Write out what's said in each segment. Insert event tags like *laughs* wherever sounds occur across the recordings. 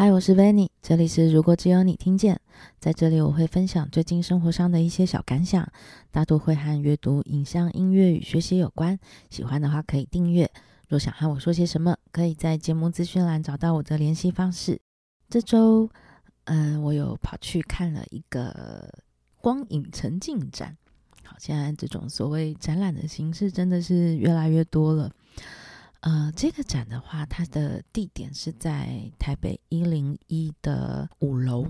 嗨，我是 Vanny，这里是如果只有你听见。在这里，我会分享最近生活上的一些小感想，大多会和阅读、影像、音乐与学习有关。喜欢的话可以订阅。若想和我说些什么，可以在节目资讯栏找到我的联系方式。这周，嗯、我有跑去看了一个光影沉浸展。好，现在这种所谓展览的形式真的是越来越多了。呃，这个展的话，它的地点是在台北一零一的五楼，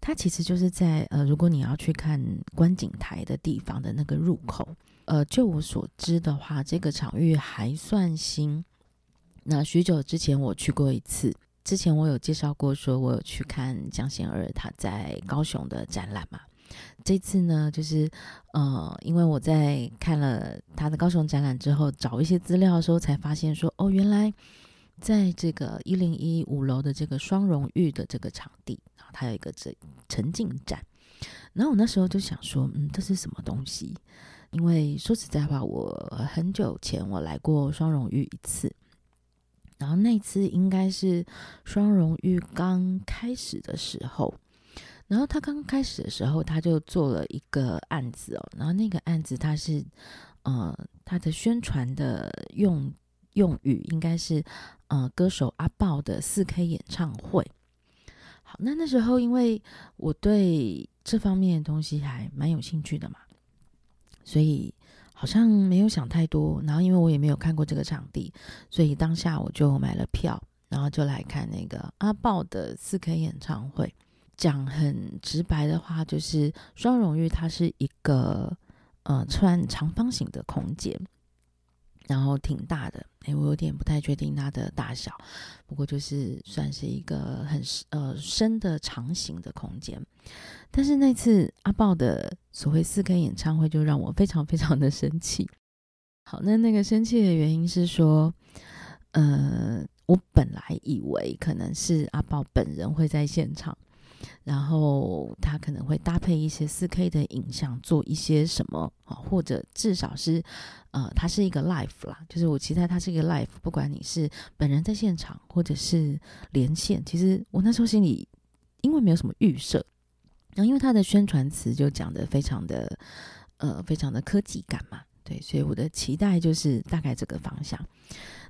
它其实就是在呃，如果你要去看观景台的地方的那个入口。呃，就我所知的话，这个场域还算新。那许久之前我去过一次，之前我有介绍过，说我有去看江贤二他在高雄的展览嘛。这次呢，就是呃，因为我在看了他的高雄展览之后，找一些资料的时候，才发现说，哦，原来在这个一零一五楼的这个双荣誉的这个场地然后，它有一个这沉浸展。然后我那时候就想说，嗯，这是什么东西？因为说实在话，我很久前我来过双荣誉一次，然后那次应该是双荣誉刚开始的时候。然后他刚开始的时候，他就做了一个案子哦。然后那个案子，他是，呃，他的宣传的用用语应该是，呃，歌手阿豹的四 K 演唱会。好，那那时候因为我对这方面的东西还蛮有兴趣的嘛，所以好像没有想太多。然后因为我也没有看过这个场地，所以当下我就买了票，然后就来看那个阿豹的四 K 演唱会。讲很直白的话，就是双荣誉它是一个呃穿长方形的空间，然后挺大的。诶，我有点不太确定它的大小，不过就是算是一个很呃深的长形的空间。但是那次阿豹的所谓四 K 演唱会，就让我非常非常的生气。好，那那个生气的原因是说，呃，我本来以为可能是阿豹本人会在现场。然后他可能会搭配一些四 K 的影像，做一些什么啊，或者至少是，呃，它是一个 live 啦，就是我期待它是一个 live，不管你是本人在现场，或者是连线。其实我那时候心里因为没有什么预设，然后因为它的宣传词就讲得非常的，呃，非常的科技感嘛，对，所以我的期待就是大概这个方向。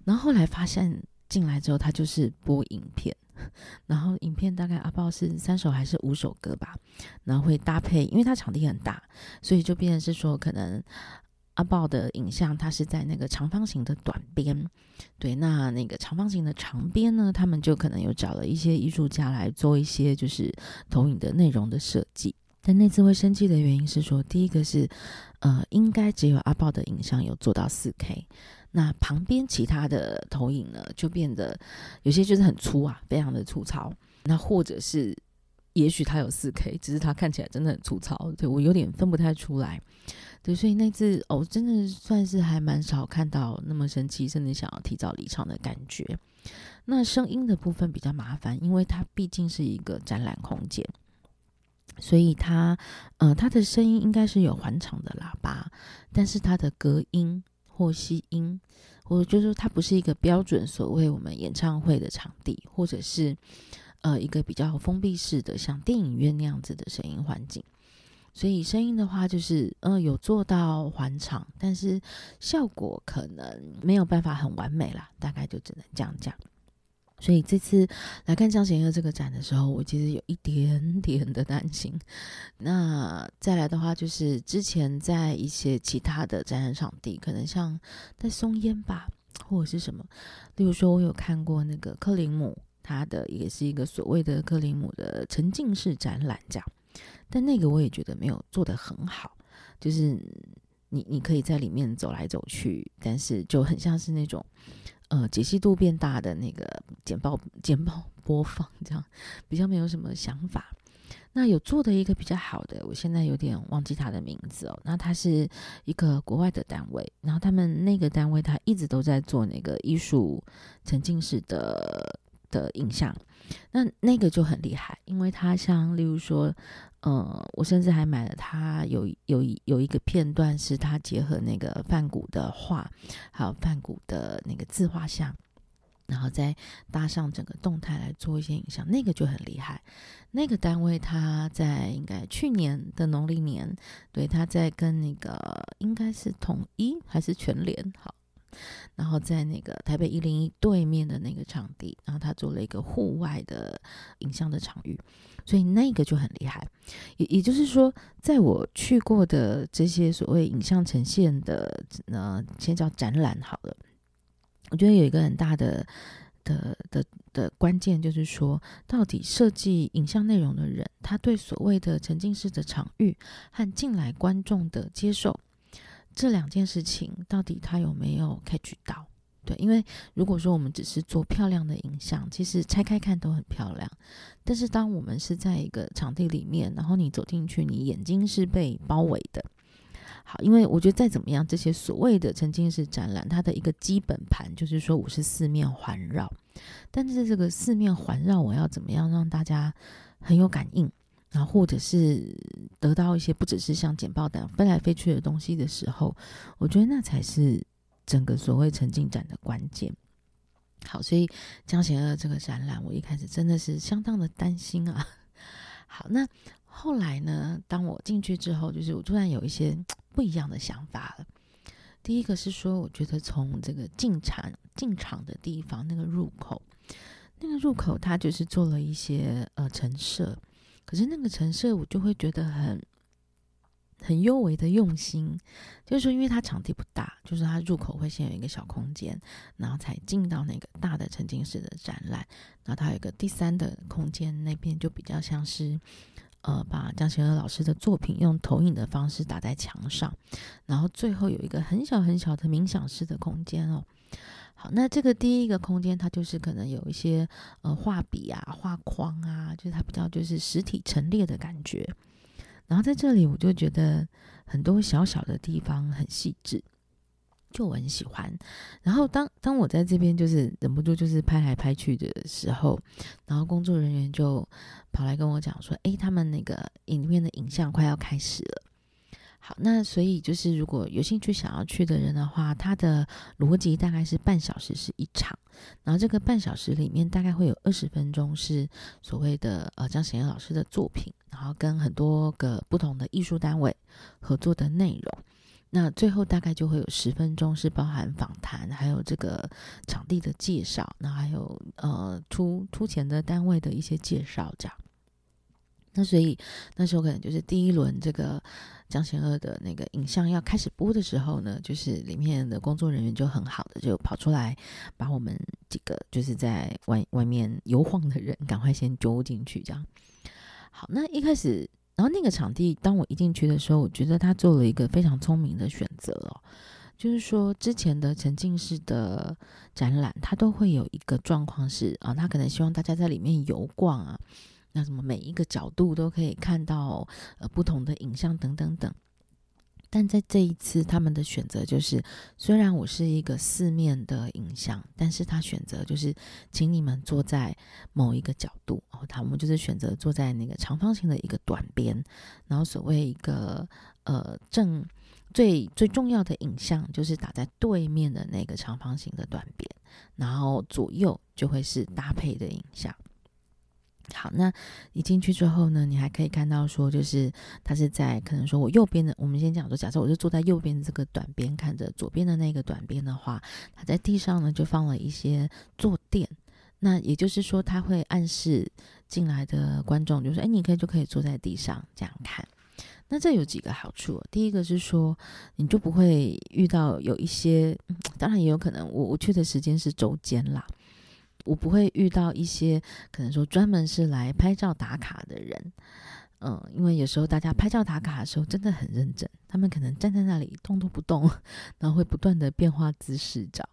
然后后来发现进来之后，它就是播影片。然后影片大概阿豹是三首还是五首歌吧，然后会搭配，因为它场地很大，所以就变成是说，可能阿豹的影像它是在那个长方形的短边，对，那那个长方形的长边呢，他们就可能有找了一些艺术家来做一些就是投影的内容的设计。但那次会生气的原因是说，第一个是，呃，应该只有阿豹的影像有做到四 K。那旁边其他的投影呢，就变得有些就是很粗啊，非常的粗糙。那或者是，也许它有四 K，只是它看起来真的很粗糙，对，我有点分不太出来。对，所以那次哦，真的算是还蛮少看到那么生气，甚至想要提早离场的感觉。那声音的部分比较麻烦，因为它毕竟是一个展览空间，所以它呃，它的声音应该是有环场的喇叭，但是它的隔音。或吸音，我就是说它不是一个标准所谓我们演唱会的场地，或者是呃一个比较封闭式的像电影院那样子的声音环境。所以声音的话，就是呃有做到环场，但是效果可能没有办法很完美啦，大概就只能这样讲。所以这次来看张贤二这个展的时候，我其实有一点点的担心。那再来的话，就是之前在一些其他的展览场地，可能像在松烟吧，或者是什么，例如说，我有看过那个克林姆，他的也是一个所谓的克林姆的沉浸式展览这样，但那个我也觉得没有做得很好，就是你你可以在里面走来走去，但是就很像是那种。呃，解析度变大的那个简报简报播放，这样比较没有什么想法。那有做的一个比较好的，我现在有点忘记他的名字哦。那他是一个国外的单位，然后他们那个单位他一直都在做那个艺术沉浸式的的影像。那那个就很厉害，因为他像例如说。呃，我甚至还买了他有有有一个片段，是他结合那个梵谷的画，还有梵谷的那个自画像，然后再搭上整个动态来做一些影像，那个就很厉害。那个单位他在应该去年的农历年，对，他在跟那个应该是统一还是全联好，然后在那个台北一零一对面的那个场地，然后他做了一个户外的影像的场域，所以那个就很厉害。也也就是说，在我去过的这些所谓影像呈现的，呃，先叫展览好了。我觉得有一个很大的的的的关键，就是说，到底设计影像内容的人，他对所谓的沉浸式的场域和进来观众的接受这两件事情，到底他有没有 catch 到？对，因为如果说我们只是做漂亮的影像，其实拆开看都很漂亮，但是当我们是在一个场地里面，然后你走进去，你眼睛是被包围的。好，因为我觉得再怎么样，这些所谓的沉浸式展览，它的一个基本盘就是说我是四面环绕，但是这个四面环绕，我要怎么样让大家很有感应，然后或者是得到一些不只是像简报单飞来飞去的东西的时候，我觉得那才是整个所谓沉浸展的关键。好，所以江贤二这个展览，我一开始真的是相当的担心啊。好，那。后来呢，当我进去之后，就是我突然有一些不一样的想法了。第一个是说，我觉得从这个进场进场的地方那个入口，那个入口它就是做了一些呃陈设，可是那个陈设我就会觉得很很幽微的用心，就是说，因为它场地不大，就是它入口会先有一个小空间，然后才进到那个大的沉浸式的展览，然后它有一个第三的空间，那边就比较像是。呃，把江贤二老师的作品用投影的方式打在墙上，然后最后有一个很小很小的冥想式的空间哦。好，那这个第一个空间，它就是可能有一些呃画笔啊、画框啊，就是它比较就是实体陈列的感觉。然后在这里，我就觉得很多小小的地方很细致。就我很喜欢，然后当当我在这边就是忍不住就是拍来拍去的时候，然后工作人员就跑来跟我讲说：“诶，他们那个影片的影像快要开始了。”好，那所以就是如果有兴趣想要去的人的话，他的逻辑大概是半小时是一场，然后这个半小时里面大概会有二十分钟是所谓的呃张贤老师的作品，然后跟很多个不同的艺术单位合作的内容。那最后大概就会有十分钟是包含访谈，还有这个场地的介绍，那还有呃出出钱的单位的一些介绍这样。那所以那时候可能就是第一轮这个江贤二的那个影像要开始播的时候呢，就是里面的工作人员就很好的就跑出来，把我们几个就是在外外面游晃的人赶快先揪进去这样。好，那一开始。然后那个场地，当我一进去的时候，我觉得他做了一个非常聪明的选择哦，就是说之前的沉浸式的展览，它都会有一个状况是啊，他可能希望大家在里面游逛啊，那什么每一个角度都可以看到呃不同的影像等等等。但在这一次，他们的选择就是，虽然我是一个四面的影像，但是他选择就是，请你们坐在某一个角度哦，他们就是选择坐在那个长方形的一个短边，然后所谓一个呃正最最重要的影像就是打在对面的那个长方形的短边，然后左右就会是搭配的影像。好，那你进去之后呢，你还可以看到说，就是他是在可能说我右边的，我们先讲说，假设我是坐在右边的这个短边，看着左边的那个短边的话，他在地上呢就放了一些坐垫，那也就是说，他会暗示进来的观众，就是哎，你可以就可以坐在地上这样看。那这有几个好处，第一个是说，你就不会遇到有一些，当然也有可能，我我去的时间是周间啦。我不会遇到一些可能说专门是来拍照打卡的人，嗯，因为有时候大家拍照打卡的时候真的很认真，他们可能站在那里动都不动，*laughs* 然后会不断的变化姿势照。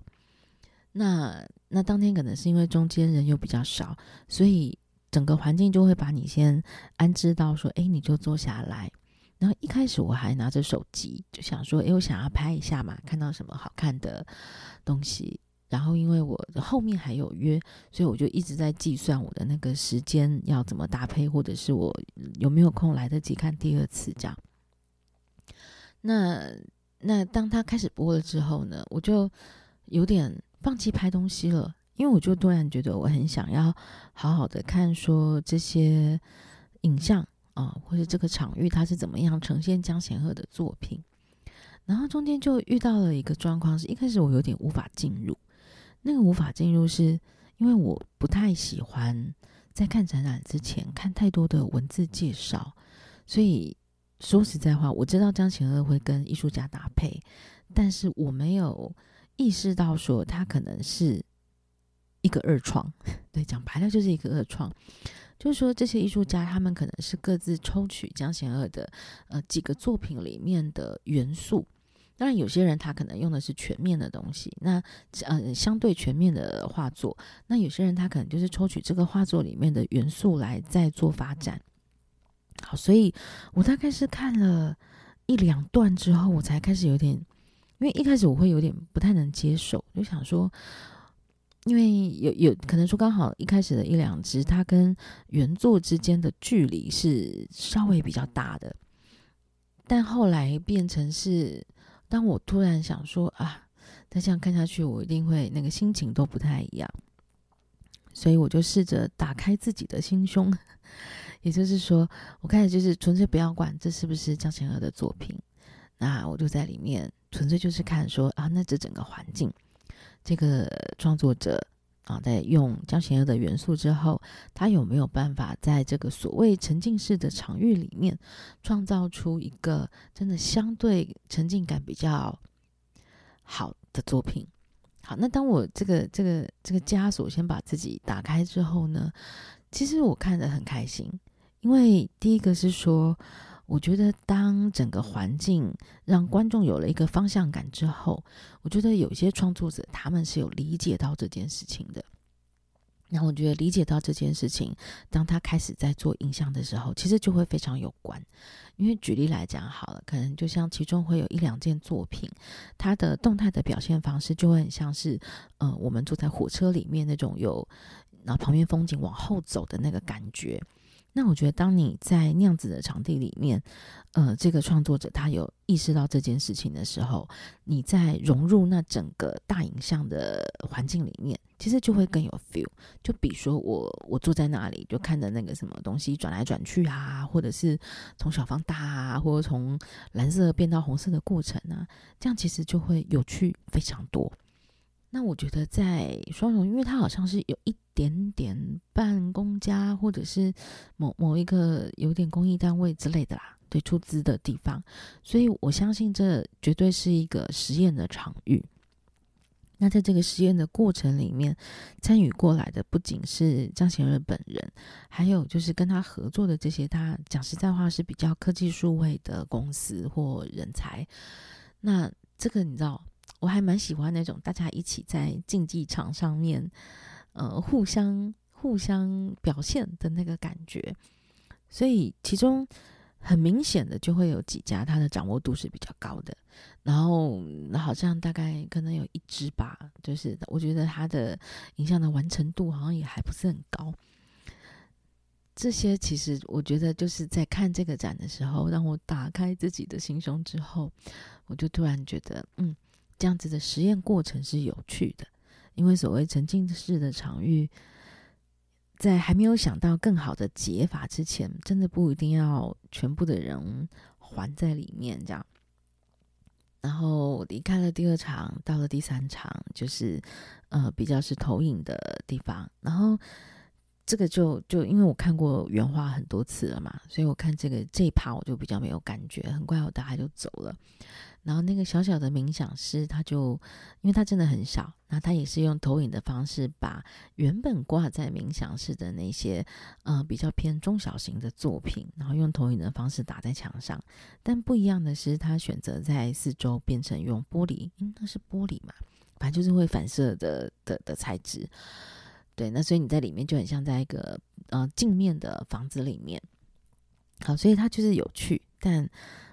那那当天可能是因为中间人又比较少，所以整个环境就会把你先安置到说，哎，你就坐下来。然后一开始我还拿着手机，就想说，哎，我想要拍一下嘛，看到什么好看的东西。然后，因为我后面还有约，所以我就一直在计算我的那个时间要怎么搭配，或者是我有没有空来得及看第二次这样。那那当他开始播了之后呢，我就有点放弃拍东西了，因为我就突然觉得我很想要好好的看说这些影像啊，或者这个场域它是怎么样呈现江贤赫的作品。然后中间就遇到了一个状况，是一开始我有点无法进入。那个无法进入，是因为我不太喜欢在看展览之前看太多的文字介绍，所以说实在话，我知道江贤赫会跟艺术家搭配，但是我没有意识到说他可能是一个二创。*laughs* 对，讲白了就是一个二创，就是说这些艺术家他们可能是各自抽取江贤二的呃几个作品里面的元素。当然，有些人他可能用的是全面的东西，那呃相对全面的画作，那有些人他可能就是抽取这个画作里面的元素来再做发展。好，所以我大概是看了一两段之后，我才开始有点，因为一开始我会有点不太能接受，就想说，因为有有可能说刚好一开始的一两支，它跟原作之间的距离是稍微比较大的，但后来变成是。当我突然想说啊，再这样看下去，我一定会那个心情都不太一样，所以我就试着打开自己的心胸，*laughs* 也就是说，我开始就是纯粹不要管这是不是江贤赫的作品，那我就在里面纯粹就是看说啊，那这整个环境，这个创作者。啊，在用江贤的元素之后，他有没有办法在这个所谓沉浸式的场域里面，创造出一个真的相对沉浸感比较好的作品？好，那当我这个这个这个枷锁先把自己打开之后呢，其实我看得很开心，因为第一个是说。我觉得，当整个环境让观众有了一个方向感之后，我觉得有些创作者他们是有理解到这件事情的。那我觉得理解到这件事情，当他开始在做影像的时候，其实就会非常有关。因为举例来讲好了，可能就像其中会有一两件作品，它的动态的表现方式就会很像是，呃，我们坐在火车里面那种有，然后旁边风景往后走的那个感觉。那我觉得，当你在那样子的场地里面，呃，这个创作者他有意识到这件事情的时候，你在融入那整个大影像的环境里面，其实就会更有 feel。就比如说我我坐在那里，就看着那个什么东西转来转去啊，或者是从小放大啊，或者从蓝色变到红色的过程啊，这样其实就会有趣非常多。那我觉得在双融，因为它好像是有一点点半公家，或者是某某一个有点公益单位之类的啦，对，出资的地方，所以我相信这绝对是一个实验的场域。那在这个实验的过程里面，参与过来的不仅是张贤赫本人，还有就是跟他合作的这些，他讲实在话是比较科技数位的公司或人才。那这个你知道？我还蛮喜欢那种大家一起在竞技场上面，呃，互相互相表现的那个感觉。所以其中很明显的就会有几家，它的掌握度是比较高的。然后好像大概可能有一支吧，就是我觉得它的影像的完成度好像也还不是很高。这些其实我觉得就是在看这个展的时候，让我打开自己的心胸之后，我就突然觉得，嗯。这样子的实验过程是有趣的，因为所谓沉浸式的场域，在还没有想到更好的解法之前，真的不一定要全部的人环在里面这样。然后离开了第二场，到了第三场，就是呃比较是投影的地方。然后这个就就因为我看过原画很多次了嘛，所以我看这个这一趴我就比较没有感觉，很快我大概就走了。然后那个小小的冥想师，他就因为他真的很小，那他也是用投影的方式，把原本挂在冥想室的那些呃比较偏中小型的作品，然后用投影的方式打在墙上。但不一样的是，他选择在四周变成用玻璃，应该是玻璃嘛，反正就是会反射的的的材质。对，那所以你在里面就很像在一个呃镜面的房子里面。好，所以它就是有趣，但。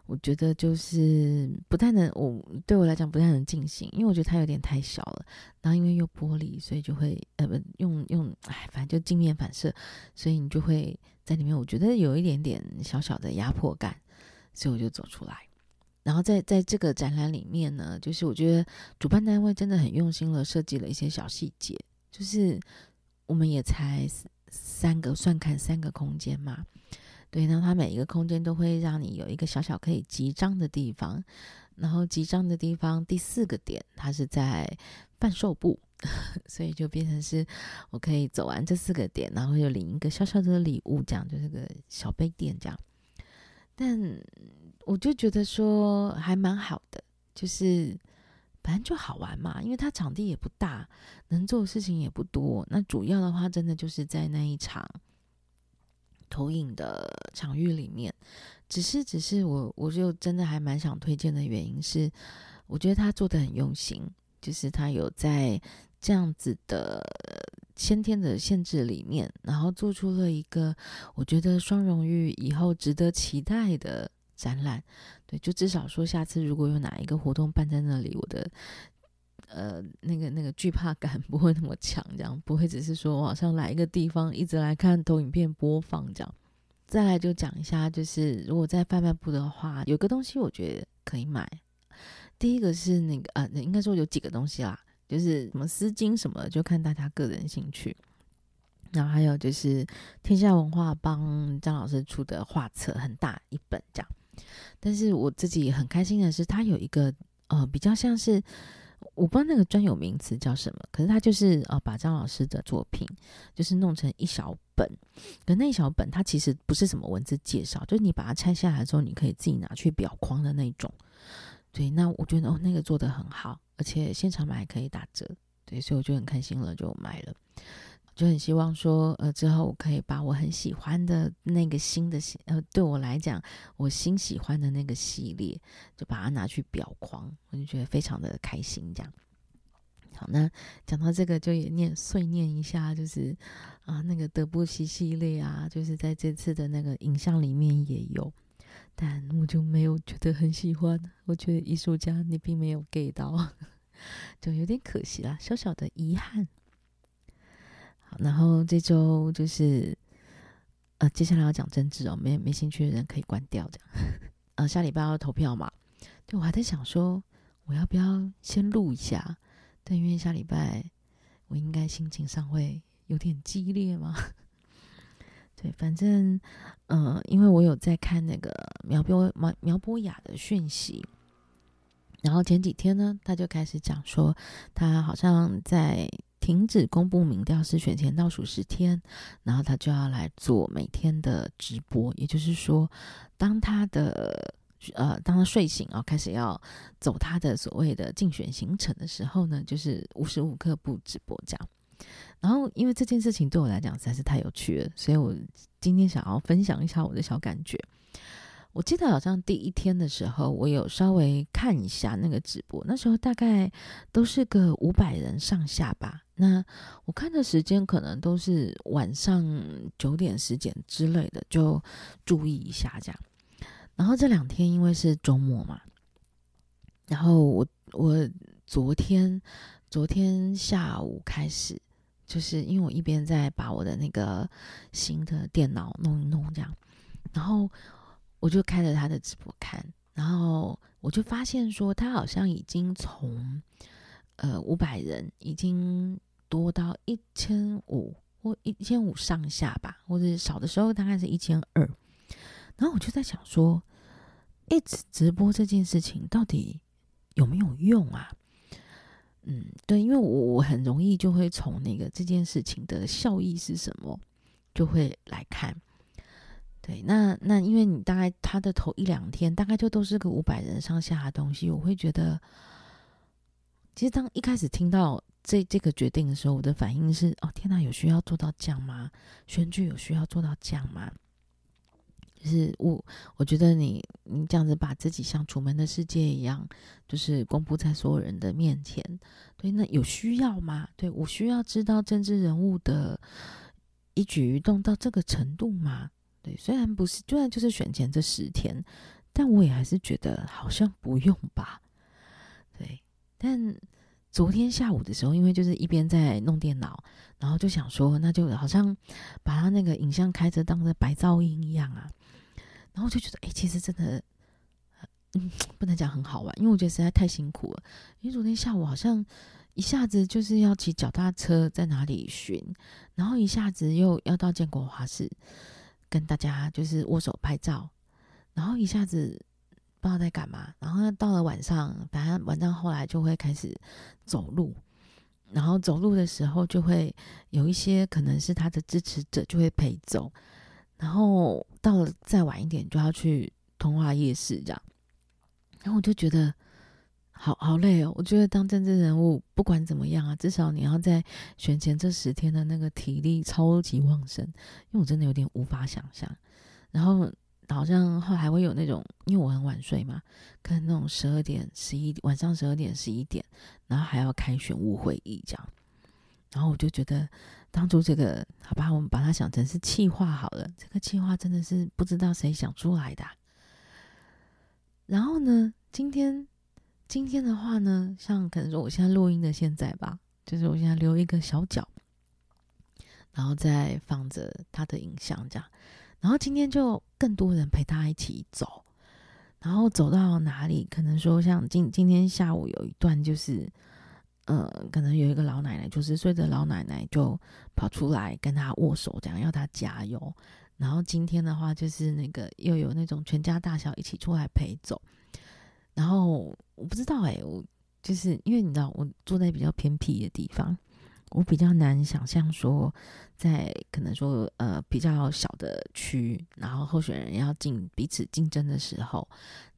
我觉得就是不太能，我对我来讲不太能进行，因为我觉得它有点太小了。然后因为又玻璃，所以就会呃不用用，哎，反正就镜面反射，所以你就会在里面。我觉得有一点点小小的压迫感，所以我就走出来。然后在在这个展览里面呢，就是我觉得主办单位真的很用心了，设计了一些小细节。就是我们也才三个，算看三个空间嘛。对，然后它每一个空间都会让你有一个小小可以集章的地方，然后集章的地方第四个点，它是在贩售部，*laughs* 所以就变成是我可以走完这四个点，然后又领一个小小的礼物，这样就是个小杯垫这样。但我就觉得说还蛮好的，就是反正就好玩嘛，因为它场地也不大，能做的事情也不多。那主要的话，真的就是在那一场。投影的场域里面，只是只是我，我就真的还蛮想推荐的原因是，我觉得他做的很用心，就是他有在这样子的先天的限制里面，然后做出了一个我觉得双荣誉以后值得期待的展览。对，就至少说下次如果有哪一个活动办在那里，我的。呃，那个那个惧怕感 *laughs* 不会那么强，这样不会只是说网上来一个地方一直来看投影片播放这样。再来就讲一下，就是如果在贩卖部的话，有个东西我觉得可以买。第一个是那个呃，应该说有几个东西啦，就是什么丝巾什么，就看大家个人兴趣。然后还有就是天下文化帮张老师出的画册，很大一本这样。但是我自己很开心的是，它有一个呃比较像是。我不知道那个专有名词叫什么，可是他就是呃，把张老师的作品就是弄成一小本，可那一小本它其实不是什么文字介绍，就是你把它拆下来之后，你可以自己拿去裱框的那种。对，那我觉得哦，那个做的很好，而且现场买还可以打折，对，所以我就很开心了，就买了。就很希望说，呃，之后我可以把我很喜欢的那个新的系，呃，对我来讲，我新喜欢的那个系列，就把它拿去裱框，我就觉得非常的开心。这样，好，那讲到这个，就也念碎念一下，就是啊，那个德布西系列啊，就是在这次的那个影像里面也有，但我就没有觉得很喜欢。我觉得艺术家你并没有 get 到，*laughs* 就有点可惜啦，小小的遗憾。然后这周就是，呃，接下来要讲政治哦，没没兴趣的人可以关掉这样。呃，下礼拜要投票嘛，对，我还在想说，我要不要先录一下？但因为下礼拜我应该心情上会有点激烈嘛。*laughs* 对，反正，呃，因为我有在看那个苗博苗苗博雅的讯息，然后前几天呢，他就开始讲说，他好像在。停止公布民调是选前倒数十天，然后他就要来做每天的直播。也就是说，当他的呃，当他睡醒啊，开始要走他的所谓的竞选行程的时候呢，就是无时无刻不直播这样。然后，因为这件事情对我来讲实在是太有趣了，所以我今天想要分享一下我的小感觉。我记得好像第一天的时候，我有稍微看一下那个直播，那时候大概都是个五百人上下吧。那我看的时间可能都是晚上九点、十点之类的，就注意一下这样。然后这两天因为是周末嘛，然后我我昨天昨天下午开始，就是因为我一边在把我的那个新的电脑弄一弄这样，然后。我就开着他的直播看，然后我就发现说，他好像已经从呃五百人，已经多到一千五或一千五上下吧，或者少的时候大概是一千二。然后我就在想说，一直直播这件事情到底有没有用啊？嗯，对，因为我我很容易就会从那个这件事情的效益是什么，就会来看。对，那那因为你大概他的头一两天，大概就都是个五百人上下的东西，我会觉得，其实当一开始听到这这个决定的时候，我的反应是：哦，天哪，有需要做到这样吗？选举有需要做到这样吗？就是我，我觉得你你这样子把自己像楚门的世界一样，就是公布在所有人的面前，对，那有需要吗？对，我需要知道政治人物的一举一动到这个程度吗？对，虽然不是，虽然就是选前这十天，但我也还是觉得好像不用吧。对，但昨天下午的时候，因为就是一边在弄电脑，然后就想说，那就好像把他那个影像开着当着白噪音一样啊，然后就觉得，哎，其实真的，嗯，*laughs* 不能讲很好玩，因为我觉得实在太辛苦了。因为昨天下午好像一下子就是要骑脚踏车在哪里巡，然后一下子又要到建国华市跟大家就是握手拍照，然后一下子不知道在干嘛，然后到了晚上，反正晚上后来就会开始走路，然后走路的时候就会有一些可能是他的支持者就会陪走，然后到了再晚一点就要去通化夜市这样，然后我就觉得。好好累哦！我觉得当政治人物，不管怎么样啊，至少你要在选前这十天的那个体力超级旺盛，因为我真的有点无法想象。然后好像后来会有那种，因为我很晚睡嘛，可能那种十二点、十一晚上十二点、十一点，然后还要开选务会议这样。然后我就觉得，当初这个好吧，我们把它想成是企划好了，这个企划真的是不知道谁想出来的。然后呢，今天。今天的话呢，像可能说我现在录音的现在吧，就是我现在留一个小角，然后再放着他的影像这样，然后今天就更多人陪他一起走，然后走到哪里，可能说像今今天下午有一段就是，呃，可能有一个老奶奶，九十岁的老奶奶就跑出来跟他握手，这样要他加油。然后今天的话就是那个又有那种全家大小一起出来陪走。然后我不知道哎、我就是因为你知道，我住在比较偏僻的地方，我比较难想象说，在可能说呃比较小的区，然后候选人要进彼此竞争的时候，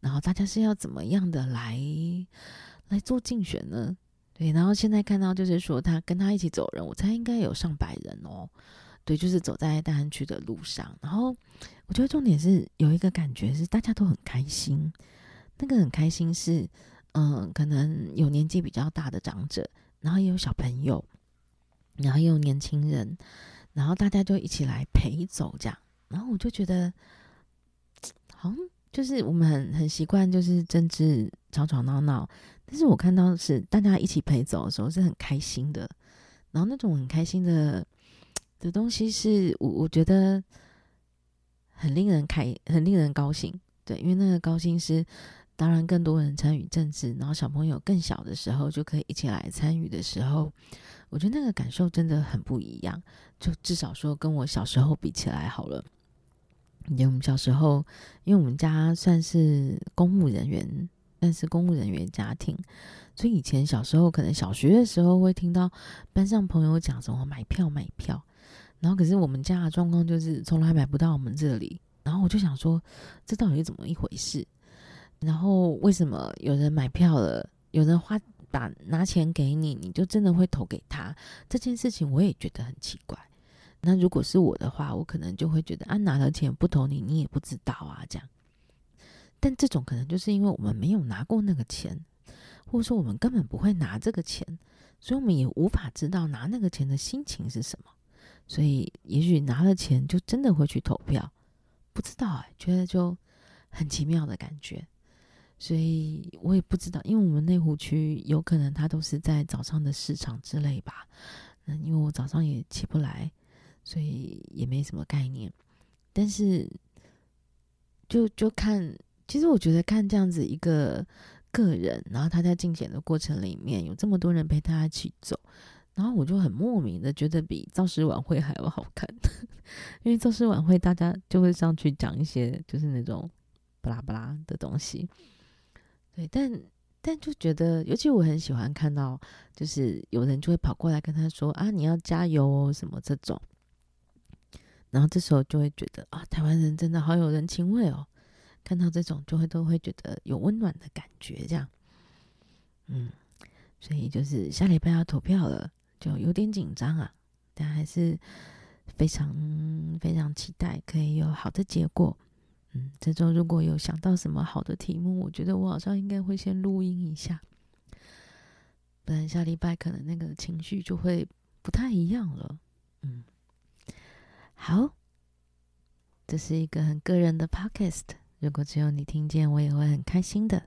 然后大家是要怎么样的来来做竞选呢？对，然后现在看到就是说他跟他一起走人，我猜应该有上百人哦。对，就是走在大安区的路上，然后我觉得重点是有一个感觉是大家都很开心。那个很开心是，嗯，可能有年纪比较大的长者，然后也有小朋友，然后也有年轻人，然后大家就一起来陪走这样，然后我就觉得，好像就是我们很很习惯就是政治吵吵闹闹，但是我看到是大家一起陪走的时候是很开心的，然后那种很开心的的东西是我我觉得很令人开很令人高兴，对，因为那个高兴是。当然，更多人参与政治，然后小朋友更小的时候就可以一起来参与的时候，我觉得那个感受真的很不一样。就至少说跟我小时候比起来好了。因为我们小时候，因为我们家算是公务人员，但是公务人员家庭，所以以前小时候可能小学的时候会听到班上朋友讲什么买票买票，然后可是我们家的状况就是从来买不到我们这里，然后我就想说，这到底是怎么一回事？然后为什么有人买票了，有人花把拿钱给你，你就真的会投给他？这件事情我也觉得很奇怪。那如果是我的话，我可能就会觉得啊，拿了钱不投你，你也不知道啊，这样。但这种可能就是因为我们没有拿过那个钱，或者说我们根本不会拿这个钱，所以我们也无法知道拿那个钱的心情是什么。所以也许拿了钱就真的会去投票，不知道哎，觉得就很奇妙的感觉。所以我也不知道，因为我们内湖区有可能他都是在早上的市场之类吧。嗯，因为我早上也起不来，所以也没什么概念。但是就就看，其实我觉得看这样子一个个人，然后他在竞选的过程里面有这么多人陪他一起走，然后我就很莫名的觉得比造势晚会还要好看，*laughs* 因为造势晚会大家就会上去讲一些就是那种巴拉巴拉的东西。对，但但就觉得，尤其我很喜欢看到，就是有人就会跑过来跟他说啊，你要加油哦，什么这种。然后这时候就会觉得啊，台湾人真的好有人情味哦。看到这种就会都会觉得有温暖的感觉，这样。嗯，所以就是下礼拜要投票了，就有点紧张啊，但还是非常非常期待可以有好的结果。嗯，这周如果有想到什么好的题目，我觉得我好像应该会先录音一下，不然下礼拜可能那个情绪就会不太一样了。嗯，好，这是一个很个人的 podcast，如果只有你听见，我也会很开心的。